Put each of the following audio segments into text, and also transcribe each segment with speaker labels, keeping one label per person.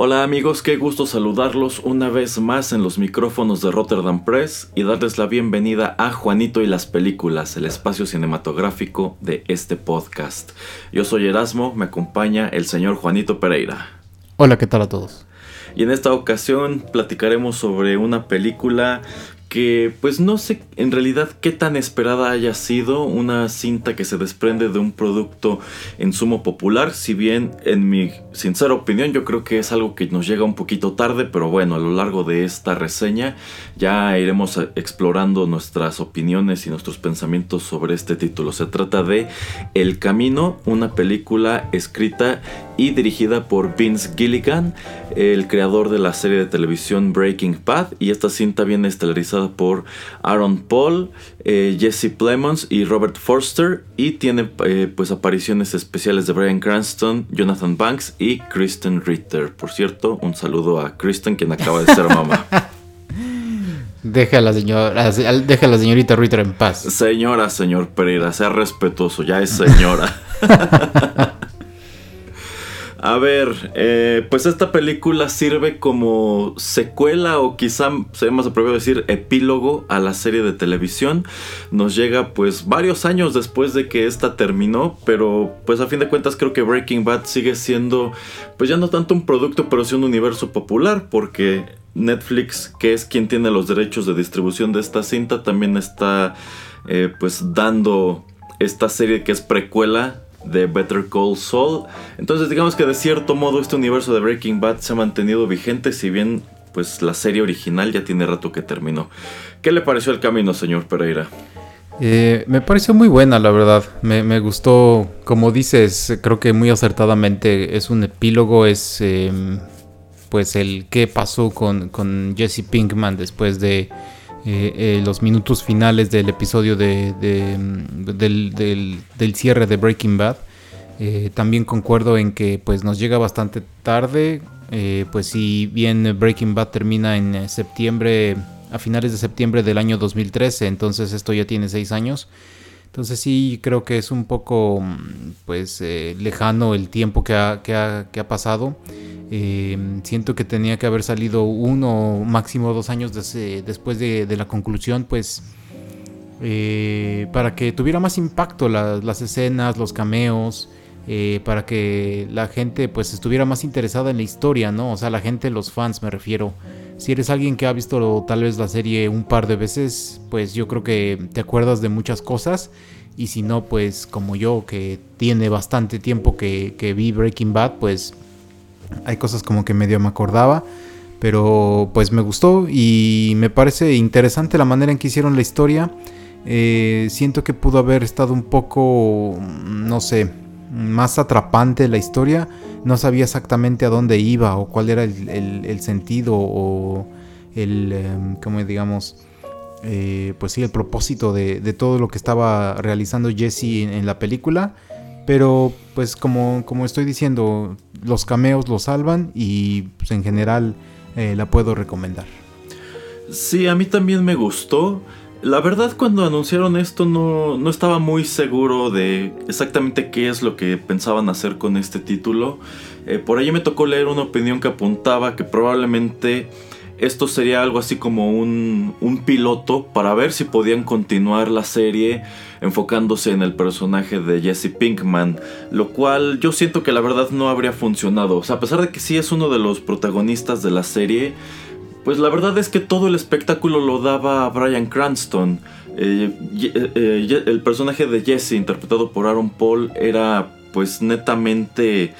Speaker 1: Hola amigos, qué gusto saludarlos una vez más en los micrófonos de Rotterdam Press y darles la bienvenida a Juanito y las películas, el espacio cinematográfico de este podcast. Yo soy Erasmo, me acompaña el señor Juanito Pereira.
Speaker 2: Hola, ¿qué tal a todos?
Speaker 1: Y en esta ocasión platicaremos sobre una película que pues no sé en realidad qué tan esperada haya sido una cinta que se desprende de un producto en sumo popular, si bien en mi sincera opinión yo creo que es algo que nos llega un poquito tarde, pero bueno, a lo largo de esta reseña ya iremos explorando nuestras opiniones y nuestros pensamientos sobre este título. Se trata de El Camino, una película escrita y dirigida por Vince Gilligan, el creador de la serie de televisión Breaking Bad, y esta cinta viene estelarizada por Aaron Paul, eh, Jesse Plemons y Robert Forster, y tiene eh, pues apariciones especiales de Brian Cranston, Jonathan Banks y Kristen Ritter. Por cierto, un saludo a Kristen, quien acaba de ser mamá.
Speaker 2: Deja a la señora, deja a la señorita Ritter en paz.
Speaker 1: Señora, señor Pereira, sea respetuoso, ya es señora. A ver, eh, pues esta película sirve como secuela o quizá sería más apropiado decir epílogo a la serie de televisión. Nos llega pues varios años después de que esta terminó, pero pues a fin de cuentas creo que Breaking Bad sigue siendo pues ya no tanto un producto, pero sí un universo popular porque Netflix, que es quien tiene los derechos de distribución de esta cinta, también está eh, pues dando esta serie que es precuela de Better Call Saul. Entonces digamos que de cierto modo este universo de Breaking Bad se ha mantenido vigente si bien pues la serie original ya tiene rato que terminó. ¿Qué le pareció el camino, señor Pereira?
Speaker 2: Eh, me pareció muy buena, la verdad. Me, gustó, como dices, creo que muy acertadamente es un epílogo, es em, pues el qué pasó con, con Jesse Pinkman después de eh, eh, los minutos finales del episodio de, mm, del, cierre de Breaking Bad. Eh, también concuerdo en que pues nos llega bastante tarde. pues si bien Breaking Bad termina en septiembre, a finales de septiembre del año 2013, entonces esto ya tiene seis años. Entonces sí creo que es un poco mm, pues lejano el tiempo que ha, que ha pasado. Em, siento que tenía que haber salido uno, máximo dos años después de, la conclusión, pues eh, para que tuviera más impacto las escenas, los cameos, eh, para que la gente pues estuviera más interesada en la historia, ¿no? O sea, la gente, los fans me refiero. Si eres alguien que ha visto tal vez la serie un par de veces, pues yo creo que te acuerdas de muchas cosas. Y si no, pues como yo, que tiene bastante tiempo que, que vi Breaking Bad, pues hay cosas como que medio me acordaba, pero pues me gustó y me parece interesante la manera en que hicieron la historia. Eh, siento que pudo haber estado un poco, no sé, más atrapante la historia. No sabía exactamente a dónde iba o cuál era el, sentido o el, em, como digamos, eh, pues sí, el propósito de, todo lo que estaba realizando Jesse en la película. Pero pues como, como estoy diciendo, los cameos lo salvan y pues, en general eh, la puedo recomendar.
Speaker 1: Sí, a mí también me gustó. La verdad cuando anunciaron esto no, no, estaba muy seguro de exactamente qué es lo que pensaban hacer con este título. Eh, por ahí me tocó leer una opinión que apuntaba que probablemente esto sería algo así como un, un, piloto para ver si podían continuar la serie enfocándose en el personaje de Jesse Pinkman, lo cual yo siento que la verdad no habría funcionado. O sea, a pesar de que sí es uno de los protagonistas de la serie, pues la verdad es que todo el espectáculo lo daba Brian Cranston. Eh, eh, eh, el personaje de Jesse, interpretado por Aaron Paul, era pues netamente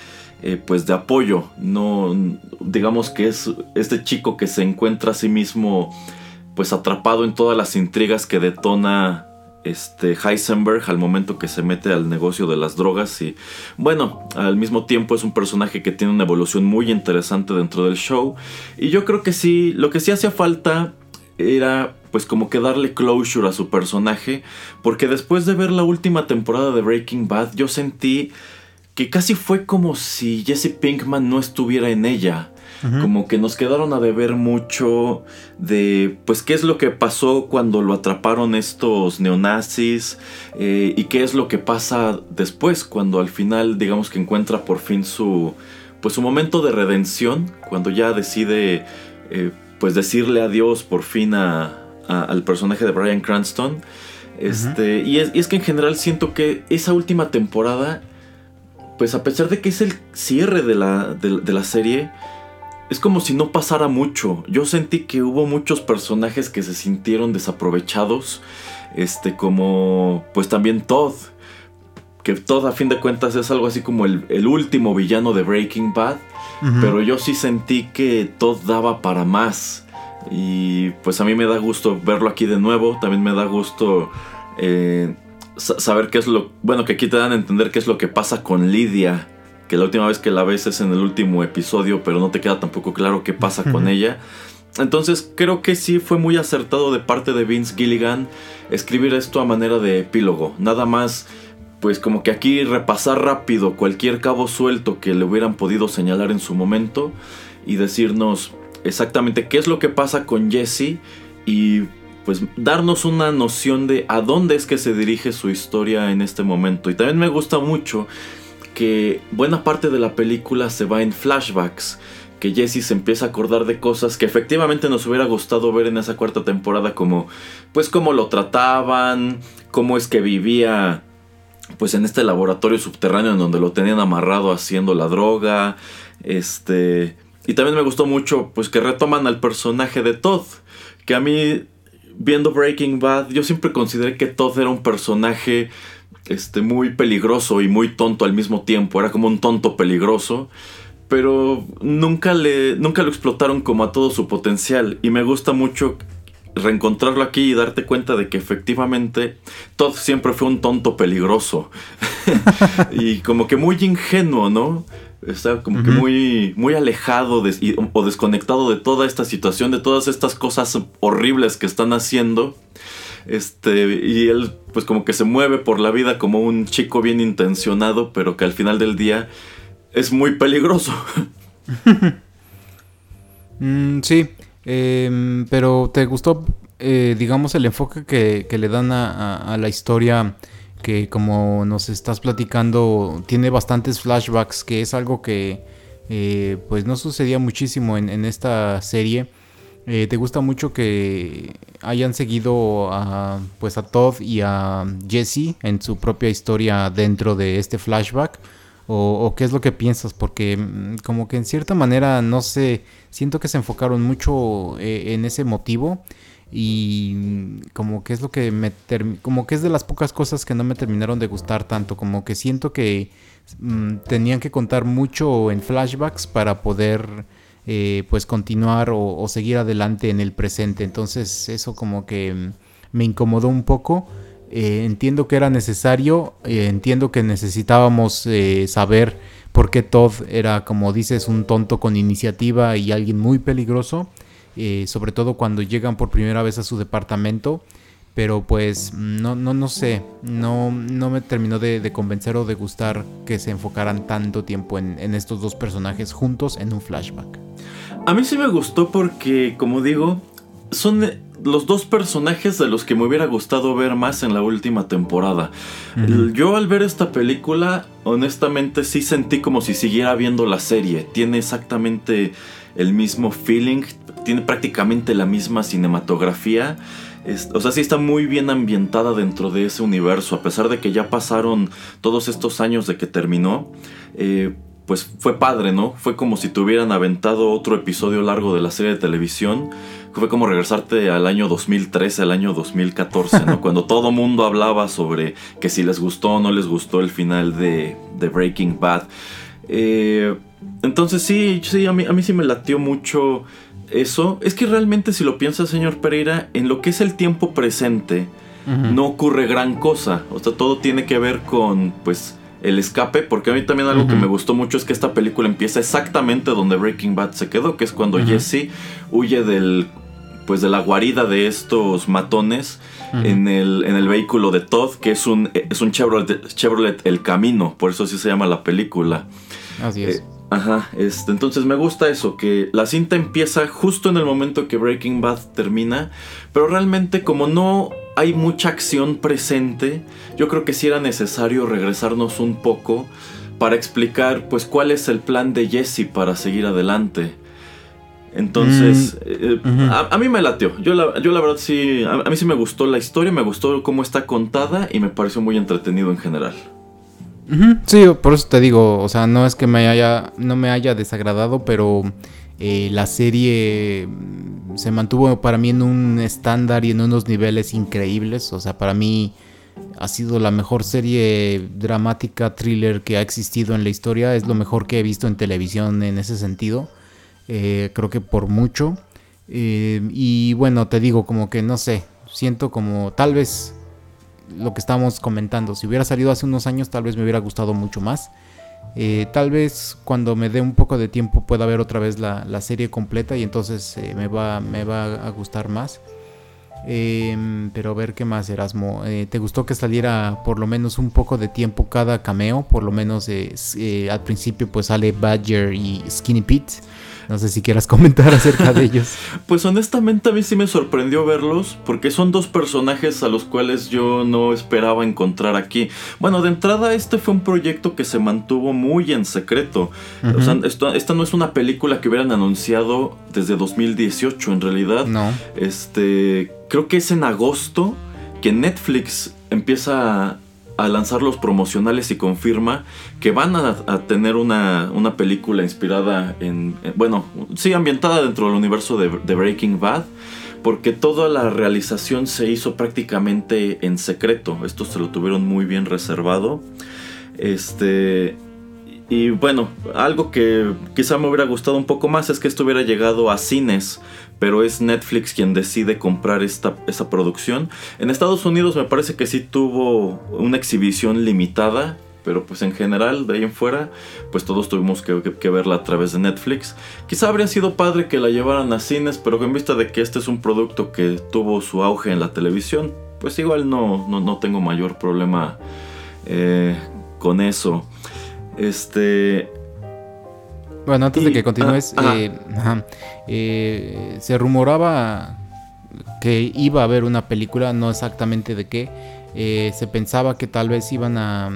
Speaker 1: pues de apoyo. No, digamos que es este chico que se encuentra a sí mismo pues atrapado en todas las intrigas que detona este Heisenberg al momento que se mete al negocio de las drogas y bueno, al mismo tiempo es un personaje que tiene una evolución muy interesante dentro del show. Y yo creo que sí, lo que sí hacía falta era pues como que darle closure a su personaje porque después de ver la última temporada de Breaking Bad yo sentí que casi fue como si Jesse Pinkman no estuviera en ella como que nos quedaron a deber mucho de, pues, qué es lo que pasó cuando lo atraparon estos neonazis eh, y qué es lo que pasa después, cuando al final, digamos que encuentra por fin su, pues, su momento de redención, cuando ya decide, eh, pues, decirle adiós por fin a, al personaje de Brian Cranston. Este, y, es, que en general siento que esa última temporada, pues a pesar de que es el cierre de la, de la serie, es como si no pasara mucho. Yo sentí que hubo muchos personajes que se sintieron desaprovechados. Este, como. Pues también Todd. Que Todd, a fin de cuentas, es algo así como el, último villano de Breaking Bad. Pero yo sí sentí que Todd daba para más. Y pues a mí me da gusto verlo aquí de nuevo. También me da gusto. Eh, saber qué es lo. Bueno, que aquí te dan a entender qué es lo que pasa con Lidia que la última vez que la ves es en el último episodio, pero no te queda tampoco claro qué pasa con ella. Entonces creo que sí fue muy acertado de parte de Vince Gilligan escribir esto a manera de epílogo. Nada más, pues como que aquí repasar rápido cualquier cabo suelto que le hubieran podido señalar en su momento y decirnos exactamente qué es lo que pasa con Jesse y pues darnos una noción de a dónde es que se dirige su historia en este momento. Y también me gusta mucho que buena parte de la película se va en flashbacks, que Jesse se empieza a acordar de cosas que efectivamente nos hubiera gustado ver en esa cuarta temporada, como pues cómo lo trataban, cómo es que vivía pues en este laboratorio subterráneo en donde lo tenían amarrado haciendo la droga, este y también me gustó mucho pues que retoman al personaje de Todd, que a mí viendo Breaking Bad yo siempre consideré que Todd era un personaje este, muy peligroso y muy tonto al mismo tiempo. Era como un tonto peligroso. Pero nunca, le, nunca lo explotaron como a todo su potencial. Y me gusta mucho reencontrarlo aquí y darte cuenta de que efectivamente Todd siempre fue un tonto peligroso. y como que muy ingenuo, ¿no? Está como que muy, muy alejado o desconectado de toda esta situación, de todas estas cosas horribles que están haciendo. Este, y él pues como que se mueve por la vida como un chico bien intencionado, pero que al final del día es muy peligroso.
Speaker 2: Mm, sí, em, pero ¿te gustó, eh, digamos, el enfoque que, le dan a, la historia? Que como nos estás platicando, tiene bastantes flashbacks, que es algo que eh, pues no sucedía muchísimo en esta serie. Eh, ¿Te gusta mucho que hayan seguido a, pues a Todd y a Jesse en su propia historia dentro de este flashback? ¿O, qué es lo que piensas? Porque mm, como que en cierta manera, no sé, siento que se enfocaron mucho eh, en ese motivo y mm, como que es lo que me como que es de las pocas cosas que no me terminaron de gustar tanto como que siento que mm, tenían que contar mucho en flashbacks para poder eh, pues continuar o, seguir adelante en el presente. Entonces eso como que mm, me incomodó un poco. Eh, entiendo que era necesario, eh, entiendo que necesitábamos saber por qué Todd era, como dices, un tonto con iniciativa y alguien muy peligroso, sobre todo cuando llegan por primera vez a su departamento. Pero pues no, no, no sé, no, no me terminó de, convencer o de gustar que se enfocaran tanto tiempo en estos dos personajes juntos en un flashback.
Speaker 1: A mí sí me gustó porque, como digo, son los dos personajes de los que me hubiera gustado ver más en la última temporada. Yo al ver esta película, honestamente sí sentí como si siguiera viendo la serie. Tiene exactamente el mismo feeling. tiene prácticamente la misma cinematografía. o sea, sí está muy bien ambientada dentro de ese universo, a pesar de que ya pasaron todos estos años de que terminó. Eh, pues fue padre, ¿no? Fue como si te hubieran aventado otro episodio largo de la serie de televisión. Fue como regresarte al año 2013, al año 2014, ¿no? Cuando todo mundo hablaba sobre que si les gustó o no les gustó el final de, Breaking Bad. Eh, entonces sí, sí a, mí, a mí sí me latió mucho eso. Es que realmente si lo piensa, señor Pereira, en lo que es el tiempo presente, no ocurre gran cosa. O sea, todo tiene que ver con, pues, el escape, porque a mí también algo que me gustó mucho es que esta película empieza exactamente donde Breaking Bad se quedó, que es cuando Jesse huye del pues de la guarida de estos matones en, el, en el vehículo de Todd, que es un, es un Chevrolet, Chevrolet El Camino, por eso así se llama la película.
Speaker 2: Así es. Eh,
Speaker 1: ajá, este, entonces me gusta eso, que la cinta empieza justo en el momento que Breaking Bad termina, pero realmente como no hay mucha acción presente, yo creo que sí era necesario regresarnos un poco para explicar pues cuál es el plan de Jesse para seguir adelante. Entonces, mm, eh, a, mí me latió. Yo la, yo la verdad sí, a, mí sí me gustó la historia, me gustó cómo está contada y me pareció muy entretenido en general.
Speaker 2: Sí, por eso te digo, o sea, no es que me haya, no me haya desagradado, pero eh, la serie mm, se mantuvo para mí en un estándar y en unos niveles increíbles. O sea, para mí ha sido la mejor serie dramática thriller que ha existido en la historia. Es lo mejor que he visto en televisión en ese sentido. Eh, creo que por mucho. Eh, y bueno, te digo, como que no sé. Siento como tal vez lo que estábamos comentando. Si hubiera salido hace unos años, tal vez me hubiera gustado mucho más. Eh, tal vez cuando me dé un poco de tiempo pueda ver otra vez la, serie completa y entonces eh, me, va, me va a gustar más. Em, pero a ver qué más, Erasmo. Eh, ¿Te gustó que saliera por lo menos un poco de tiempo cada cameo? Por lo menos al principio pues sale Badger y Skinny Pete. No sé si quieras comentar acerca de ellos.
Speaker 1: pues honestamente a mí sí me sorprendió verlos porque son dos personajes a los cuales yo no esperaba encontrar aquí. Bueno, de entrada este fue un proyecto que se mantuvo muy en secreto. O sea, esta no es una película que hubieran anunciado desde 2018 en realidad.
Speaker 2: No.
Speaker 1: Este, creo que es en agosto que Netflix empieza a lanzar los promocionales y confirma que van a, tener una, película inspirada en, bueno, sí, ambientada dentro del universo de, Breaking Bad, porque toda la realización se hizo prácticamente en secreto. Esto se lo tuvieron muy bien reservado. Este. Y bueno, algo que quizá me hubiera gustado un poco más es que esto hubiera llegado a cines pero es Netflix quien decide comprar esta, esa producción. En Estados Unidos me parece que sí tuvo una exhibición limitada, pero pues en general, de ahí en fuera, pues todos tuvimos que, verla a través de Netflix. Quizá habría sido padre que la llevaran a cines, pero en vista de que este es un producto que tuvo su auge en la televisión, pues igual no, no, tengo mayor problema eh, con eso. Este,
Speaker 2: bueno, antes de que continúes, eh, eh, se rumoraba que iba a haber una película, no exactamente de qué. Eh, se pensaba que tal vez iban a,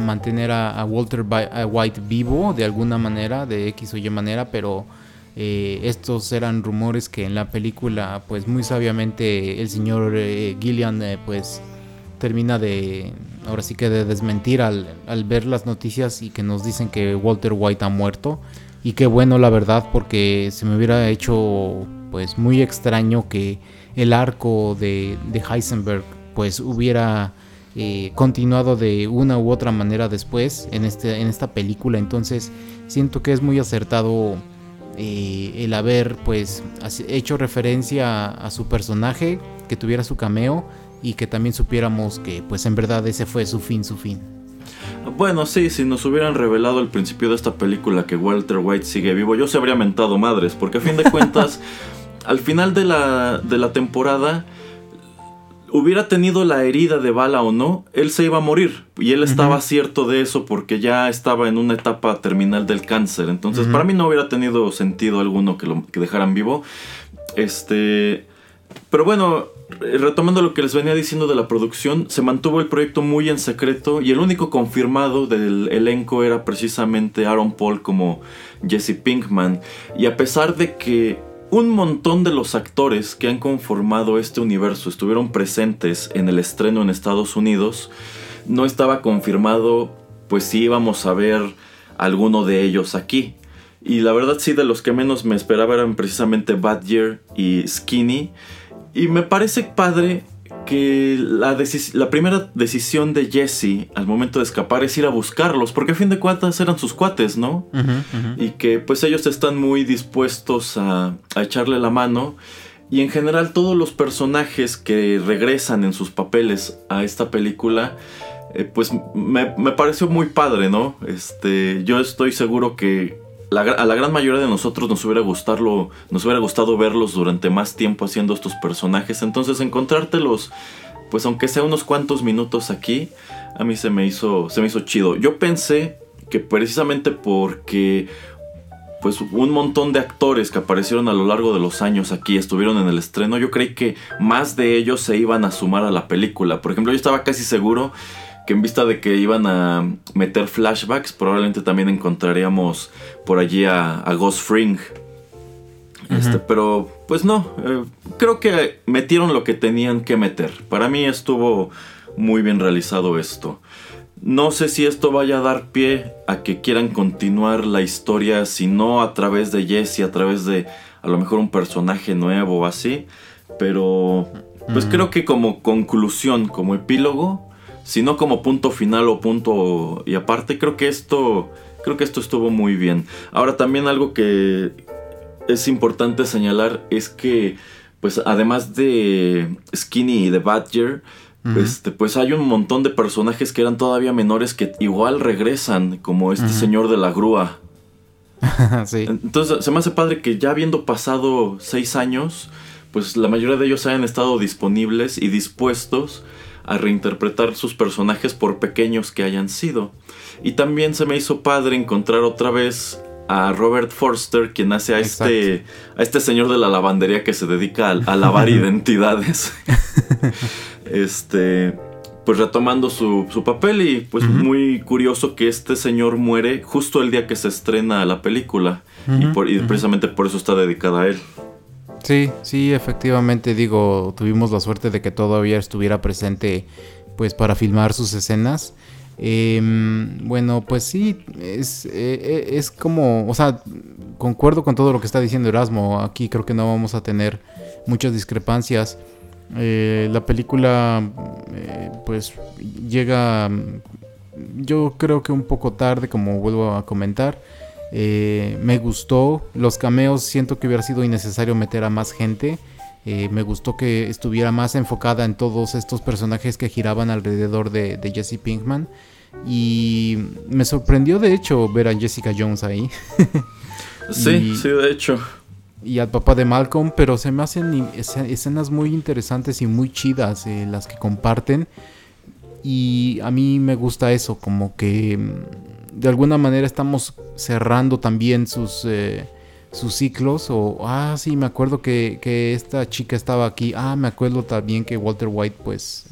Speaker 2: mantener a, Walter White vivo de alguna manera, de X o Y manera, pero estos eran rumores que en la película, pues muy sabiamente el señor Gillian, pues termina de, ahora sí que de desmentir al, al ver las noticias y que nos dicen que Walter White ha muerto. Y qué bueno la verdad porque se me hubiera hecho pues muy extraño que el arco de, Heisenberg pues hubiera eh, continuado de una u otra manera después en, este, en esta película. Entonces siento que es muy acertado eh, el haber pues hecho referencia a, a, su personaje, que tuviera su cameo y que también supiéramos que pues en verdad ese fue su fin, su fin.
Speaker 1: Bueno, sí, si nos hubieran revelado al principio de esta película que Walter White sigue vivo, yo se habría mentado madres, porque a fin de cuentas, al final de la, de la temporada, hubiera tenido la herida de bala o no, él se iba a morir. Y él estaba cierto de eso porque ya estaba en una etapa terminal del cáncer. Entonces, para mí no hubiera tenido sentido alguno que lo que dejaran vivo. Este. Pero bueno, retomando lo que les venía diciendo de la producción, se mantuvo el proyecto muy en secreto y el único confirmado del elenco era precisamente Aaron Paul como Jesse Pinkman. Y a pesar de que un montón de los actores que han conformado este universo estuvieron presentes en el estreno en Estados Unidos, no estaba confirmado pues si íbamos a ver alguno de ellos aquí. Y la verdad sí, de los que menos me esperaba eran precisamente Badger y Skinny. Y me parece padre que la, la, primera decisión de Jesse al momento de escapar es ir a buscarlos, porque a fin de cuentas eran sus cuates, ¿no? Y que pues ellos están muy dispuestos a, a, echarle la mano. Y en general todos los personajes que regresan en sus papeles a esta película, eh, pues me, me, pareció muy padre, ¿no? Este, yo estoy seguro que a la gran mayoría de nosotros nos hubiera, gustado, nos hubiera gustado verlos durante más tiempo haciendo estos personajes. Entonces encontrártelos, pues aunque sea unos cuantos minutos aquí, a mí se me hizo, se me hizo chido. Yo pensé que precisamente porque pues un montón de actores que aparecieron a lo largo de los años aquí estuvieron en el estreno, yo creí que más de ellos se iban a sumar a la película. Por ejemplo, yo estaba casi seguro que en vista de que iban a meter flashbacks, probablemente también encontraríamos por allí a, Ghost Fring. Este, pero pues no, eh, creo que metieron lo que tenían que meter. Para mí estuvo muy bien realizado esto. No sé si esto vaya a dar pie a que quieran continuar la historia, si no a través de Jesse, a través de a lo mejor un personaje nuevo o así. Pero pues creo que como conclusión, como epílogo, sino como punto final o punto y aparte creo que esto creo que esto estuvo muy bien. Ahora también algo que es importante señalar es que pues además de Skinny y de Badger este, pues hay un montón de personajes que eran todavía menores que igual regresan como este señor de la grúa. Entonces se me hace padre que ya habiendo pasado seis años pues la mayoría de ellos hayan estado disponibles y dispuestos a reinterpretar sus personajes por pequeños que hayan sido. Y también se me hizo padre encontrar otra vez a Robert Forster, quien hace a este, a este señor de la lavandería que se dedica a, lavar identidades. este, pues retomando su, papel y pues muy curioso que este señor muere justo el día que se estrena la película y, y precisamente por eso está dedicada a él.
Speaker 2: Sí, sí, efectivamente, digo, tuvimos la suerte de que todavía estuviera presente, pues, para filmar sus escenas. Em, bueno, pues sí, es, eh, eh, es como, o sea, concuerdo con todo lo que está diciendo Erasmo. Aquí creo que no vamos a tener muchas discrepancias. Eh, la película, pues, llega, yo creo que un poco tarde, como vuelvo a comentar. Eh, me gustó. Los cameos siento que hubiera sido innecesario meter a más gente. Eh, me gustó que estuviera más enfocada en todos estos personajes que giraban alrededor de, Jesse Pinkman. Y me sorprendió de hecho ver a Jessica Jones ahí.
Speaker 1: sí, sí, de hecho.
Speaker 2: Y al papá de Malcolm, pero se me hacen escenas muy interesantes y muy chidas eh, las que comparten. Y a mí me gusta eso, como que de alguna manera estamos cerrando también sus, eh, sus ciclos. O, ah, sí, me acuerdo que, esta chica estaba aquí. Ah, me acuerdo también que Walter White, pues,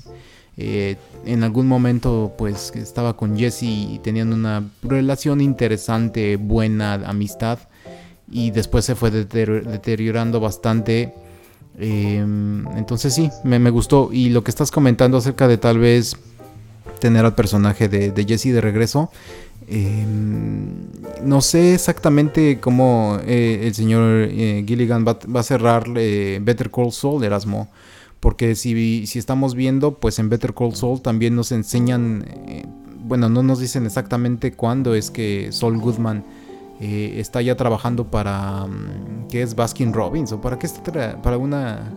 Speaker 2: eh, en algún momento, pues, estaba con Jesse y tenían una relación interesante, buena, amistad. Y después se fue deteriorando bastante. Em, entonces sí, me, me, gustó. Y lo que estás comentando acerca de tal vez tener al personaje de, de Jesse de regreso, Em, no sé exactamente cómo eh, el señor eh, Gilligan va, a cerrar eh, Better Call Saul, Erasmo. Porque si, si, estamos viendo, pues en Better Call Saul también nos enseñan, bueno, no nos dicen exactamente cuándo es que Saul Goodman está ya trabajando para, mm, ¿qué es Baskin Robbins? ¿O para qué está? Para una...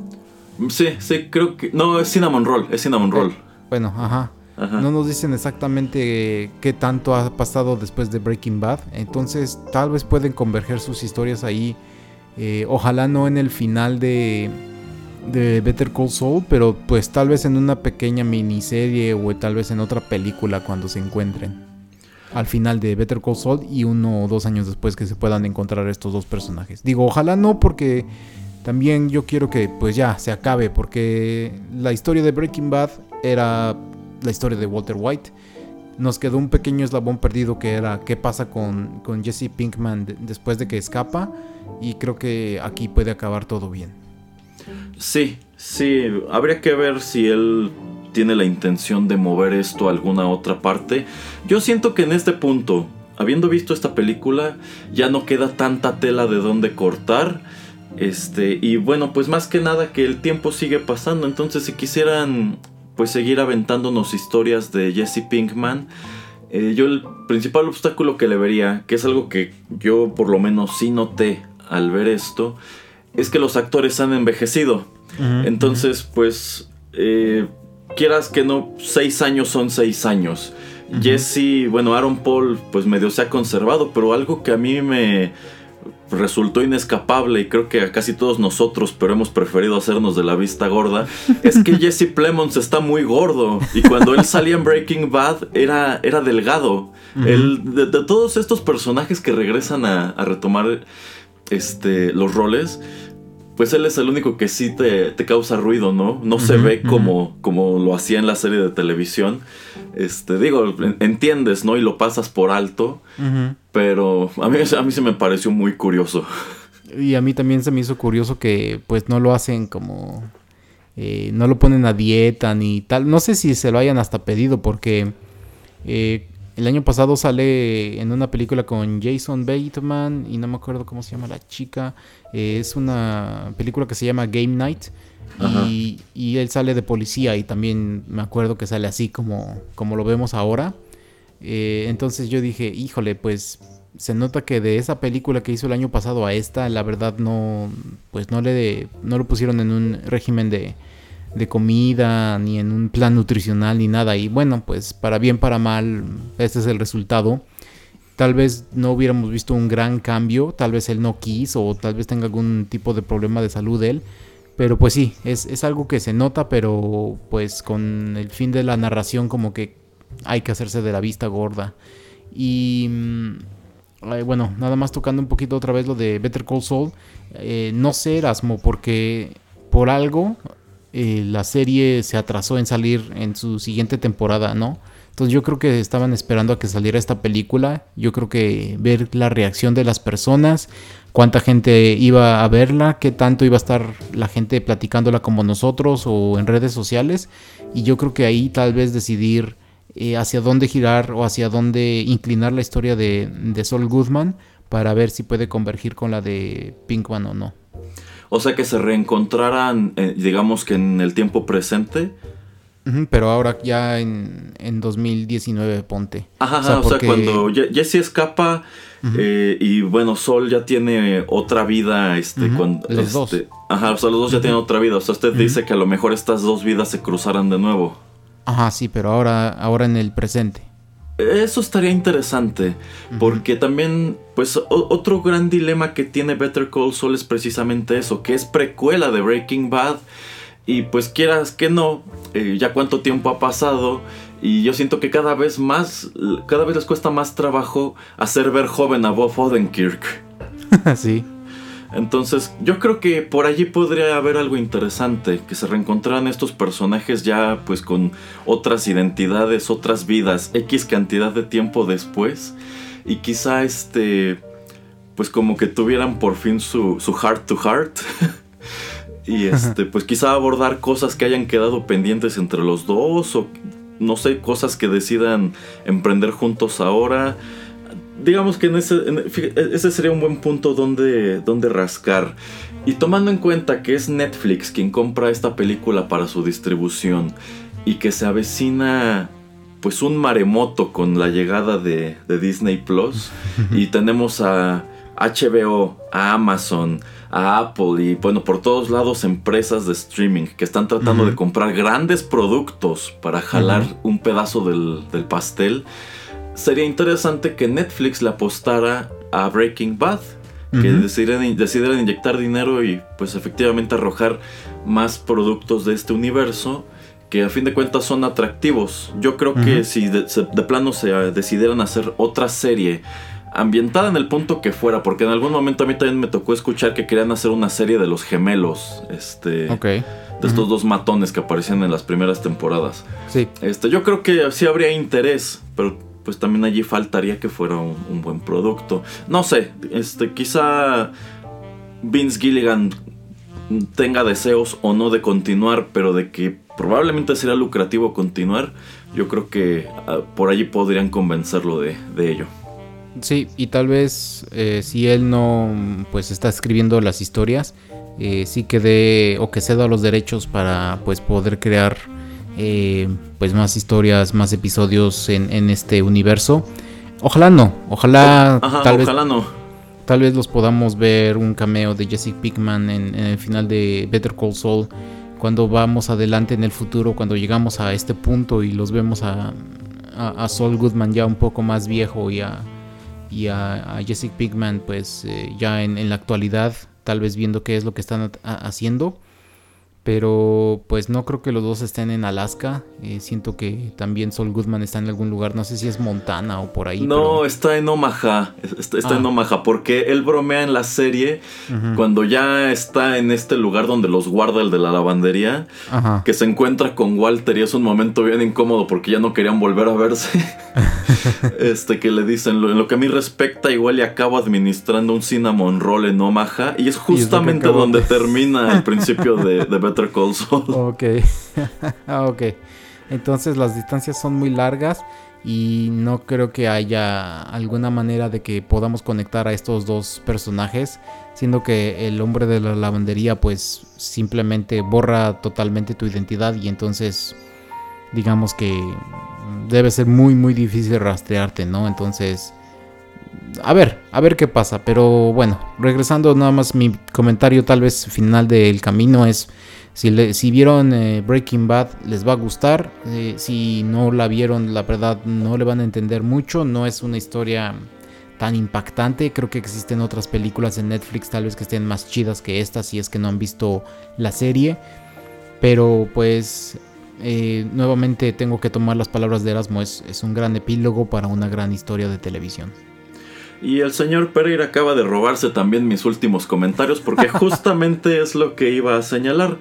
Speaker 1: Sí, sí, creo que... No, es Cinnamon Roll, es Cinnamon Roll.
Speaker 2: bueno, ajá. No nos dicen exactamente qué tanto ha pasado después de Breaking Bad. Entonces tal vez pueden converger sus historias ahí. Eh, ojalá no en el final de, de Better Call Saul, pero pues tal vez en una pequeña miniserie o tal vez en otra película cuando se encuentren. Al final de Better Call Saul y uno o dos años después que se puedan encontrar estos dos personajes. Digo, ojalá no porque también yo quiero que pues ya se acabe porque la historia de Breaking Bad era la historia de Walter White nos quedó un pequeño eslabón perdido que era qué pasa con, con Jesse Pinkman después de que escapa y creo que aquí puede acabar todo bien.
Speaker 1: Sí, sí, habría que ver si él tiene la intención de mover esto a alguna otra parte. Yo siento que en este punto, habiendo visto esta película, ya no queda tanta tela de dónde cortar. Este, y bueno, pues más que nada que el tiempo sigue pasando, entonces si quisieran pues seguir aventándonos historias de Jesse Pinkman, eh, yo el principal obstáculo que le vería, que es algo que yo por lo menos sí noté al ver esto, es que los actores han envejecido. Entonces, pues, eh, quieras que no, seis años son seis años. Jesse, bueno, Aaron Paul, pues medio se ha conservado, pero algo que a mí me resultó inescapable y creo que a casi todos nosotros, pero hemos preferido hacernos de la vista gorda, es que Jesse Plemons está muy gordo y cuando él salía en Breaking Bad era, era delgado. de, todos estos personajes que regresan a, a retomar este, los roles, pues él es el único que sí te, causa ruido, ¿no? No se ve como, como lo hacía en la serie de televisión. Este, digo, entiendes, ¿no? Y lo pasas por alto. Pero a mí, a mí se me pareció muy curioso.
Speaker 2: Y a mí también se me hizo curioso que pues no lo hacen como... Eh, no lo ponen a dieta ni tal. No sé si se lo hayan hasta pedido porque eh, el año pasado sale en una película con Jason Bateman y no me acuerdo cómo se llama la chica. Eh, es una película que se llama Game Night. Y, él sale de policía y también me acuerdo que sale así como, como lo vemos ahora. Eh, entonces yo dije, híjole, pues se nota que de esa película que hizo el año pasado a esta, la verdad no, pues no le, no lo pusieron en un régimen de, de comida, ni en un plan nutricional, ni nada. Y bueno, pues para bien, para mal, este es el resultado. Tal vez no hubiéramos visto un gran cambio, tal vez él no quiso o tal vez tenga algún tipo de problema de salud él. Pero pues sí, es, es algo que se nota, pero pues con el fin de la narración como que hay que hacerse de la vista gorda. Y mm, bueno, nada más tocando un poquito otra vez lo de Better Call Saul. Eh, no sé, Erasmo, porque por algo eh, la serie se atrasó en salir en su siguiente temporada, ¿no? Entonces yo creo que estaban esperando a que saliera esta película. Yo creo que ver la reacción de las personas, cuánta gente iba a verla, qué tanto iba a estar la gente platicándola como nosotros o en redes sociales. Y yo creo que ahí tal vez decidir eh, hacia dónde girar o hacia dónde inclinar la historia de, de Sol Goodman para ver si puede convergir con la de Pinkman o no.
Speaker 1: O sea, que se reencontraran, eh, digamos que en el tiempo presente.
Speaker 2: pero ahora ya en, 2019, ponte.
Speaker 1: Ajá, o sea, cuando Jesse escapa eh, y bueno, Sol ya tiene otra vida. Este, cuando,
Speaker 2: los dos.
Speaker 1: Este, ajá, o sea, los dos ya tienen otra vida. O sea, usted dice que a lo mejor estas dos vidas se cruzaran de nuevo.
Speaker 2: Ajá, sí, pero ahora, ahora en el presente.
Speaker 1: Eso estaría interesante, porque también, pues, otro gran dilema que tiene Better Call Saul es precisamente eso, que es precuela de Breaking Bad, y pues quieras que no, eh, ya cuánto tiempo ha pasado, y yo siento que cada vez más, cada vez les cuesta más trabajo hacer ver joven a Bob Odenkirk.
Speaker 2: sí.
Speaker 1: Entonces, yo creo que por allí podría haber algo interesante, que se reencontraran estos personajes ya pues con otras identidades, otras vidas, X cantidad de tiempo después, y quizá este, pues como que tuvieran por fin su, su heart to heart. y este, pues quizá abordar cosas que hayan quedado pendientes entre los dos, o no sé, cosas que decidan emprender juntos ahora digamos que en ese, ese sería un buen punto donde, donde rascar. Y tomando en cuenta que es Netflix quien compra esta película para su distribución y que se avecina pues un maremoto con la llegada de, Disney Plus y tenemos a HBO, a Amazon, a Apple y bueno, por todos lados empresas de streaming que están tratando de comprar grandes productos para jalar un pedazo del, del pastel sería interesante que Netflix le apostara a Breaking Bad. Que decidieran, inyectar dinero y pues efectivamente arrojar más productos de este universo que a fin de cuentas son atractivos. Yo creo que si de, plano se decidieran hacer otra serie ambientada en el punto que fuera, porque en algún momento a mí también me tocó escuchar que querían hacer una serie de los gemelos, este, de estos dos matones que aparecían en las primeras temporadas.
Speaker 2: Sí.
Speaker 1: Este, yo creo que sí habría interés, pero pues también allí faltaría que fuera un, buen producto. No sé, este, quizá Vince Gilligan tenga deseos o no de continuar, pero de que probablemente será lucrativo continuar, yo creo que ah, por allí podrían convencerlo de, ello.
Speaker 2: Sí, y tal vez eh, si él no pues está escribiendo las historias, eh, sí que dé o que ceda los derechos para pues poder crear eh, pues más historias, más episodios en, este universo. Ojalá no, ojalá
Speaker 1: tal vez, no.
Speaker 2: Tal vez los podamos ver un cameo de Jesse Pickman en, el final de Better Call Saul cuando vamos adelante en el futuro, cuando llegamos a este punto y los vemos a, a, Saul Goodman ya un poco más viejo y a, y a, Jesse Pickman pues eh, ya en, en, la actualidad, tal vez viendo qué es lo que están haciendo. Pero pues no creo que los dos estén en Alaska. Eh, siento que también Sol Goodman está en algún lugar. No sé si es Montana o por ahí.
Speaker 1: No, está en Omaha. Está, en ah. Omaha. Porque él bromea en la serie cuando ya está en este lugar donde los guarda el de la lavandería. Que se encuentra con Walter y es un momento bien incómodo porque ya no querían volver a verse. este que le dicen, en lo que a mí respecta, igual y acabo administrando un cinnamon roll en Omaha. Y es justamente donde termina el principio de, de
Speaker 2: Ok. Ah, ok. Entonces las distancias son muy largas y no creo que haya alguna manera de que podamos conectar a estos dos personajes, siendo que el hombre de la lavandería pues simplemente borra totalmente tu identidad y entonces digamos que debe ser muy muy difícil rastrearte, ¿no? Entonces a ver, a ver qué pasa, pero bueno, regresando nada más mi comentario tal vez final del camino es si, vieron eh, Breaking Bad, les va a gustar. Eh, si no la vieron, la verdad, no le van a entender mucho. No es una historia tan impactante. Creo que existen otras películas en Netflix, tal vez que estén más chidas que esta, si es que no han visto la serie. Pero pues eh, nuevamente tengo que tomar las palabras de Erasmo. Es, es un gran epílogo para una gran historia de televisión.
Speaker 1: Y el señor Pereira acaba de robarse también mis últimos comentarios porque justamente es lo que iba a señalar.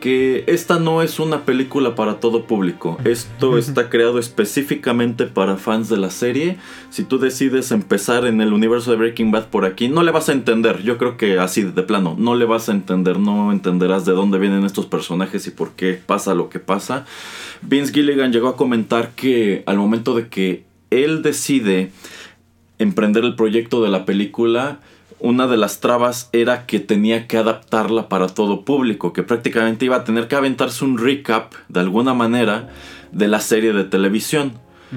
Speaker 1: Que esta no es una película para todo público. Esto está creado específicamente para fans de la serie. Si tú decides empezar en el universo de Breaking Bad por aquí, no le vas a entender. Yo creo que así de plano, no le vas a entender, no entenderás de dónde vienen estos personajes y por qué pasa lo que pasa. Vince Gilligan llegó a comentar que al momento de que él decide emprender el proyecto de la película, una de las trabas era que tenía que adaptarla para todo público, que prácticamente iba a tener que aventarse un recap de alguna manera de la serie de televisión.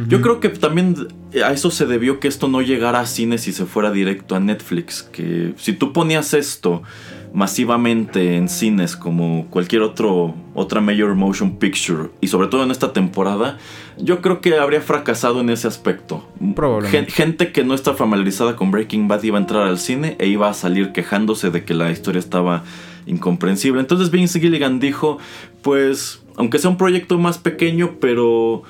Speaker 1: Yo creo que también a eso se debió que esto no llegara a cines y se fuera directo a Netflix, que si tú ponías esto masivamente en cines como cualquier otro otra major motion picture y sobre todo en esta temporada, yo creo que habría fracasado en ese aspecto.
Speaker 2: Probablemente.
Speaker 1: Gente que no está familiarizada con Breaking Bad iba a entrar al cine e iba a salir quejándose de que la historia estaba incomprensible. Entonces Vince Gilligan dijo, pues aunque sea un proyecto más pequeño, pero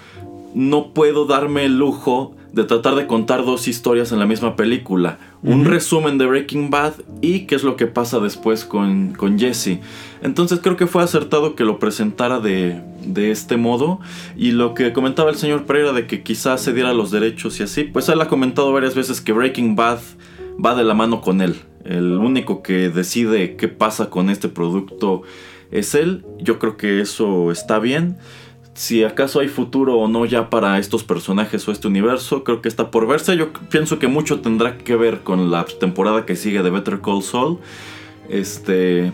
Speaker 1: no puedo darme el lujo de tratar de contar dos historias en la misma película. Un resumen de Breaking Bad y qué es lo que pasa después con, con Jesse. Entonces creo que fue acertado que lo presentara de, de, este modo. Y lo que comentaba el señor Pereira de que quizás se diera los derechos y así, pues él ha comentado varias veces que Breaking Bad va de la mano con él. El único que decide qué pasa con este producto es él. Yo creo que eso está bien si acaso hay futuro o no ya para estos personajes o este universo, creo que está por verse. Yo pienso que mucho tendrá que ver con la temporada que sigue de Better Call Saul. Este,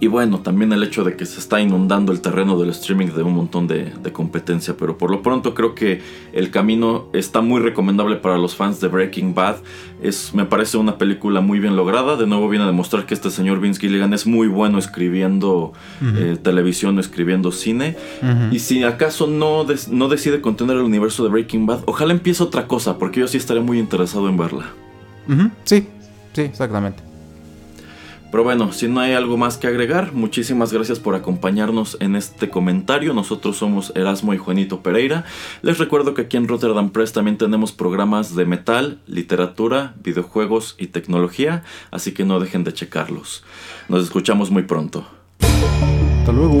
Speaker 1: y bueno, también el hecho de que se está inundando el terreno del streaming de un montón de, competencia. Pero por lo pronto creo que el camino está muy recomendable para los fans de Breaking Bad. Es, me parece una película muy bien lograda. De nuevo viene a demostrar que este señor Vince Gilligan es muy bueno escribiendo eh, televisión o escribiendo cine. Y si acaso no, no decide contener el universo de Breaking Bad, ojalá empiece otra cosa, porque yo sí estaré muy interesado en verla.
Speaker 2: Sí, sí, exactamente.
Speaker 1: Pero bueno, si no hay algo más que agregar, muchísimas gracias por acompañarnos en este comentario. Nosotros somos Erasmo y Juanito Pereira. Les recuerdo que aquí en Rotterdam Press también tenemos programas de metal, literatura, videojuegos y tecnología, así que no dejen de checarlos. Nos escuchamos muy pronto.
Speaker 2: Hasta luego.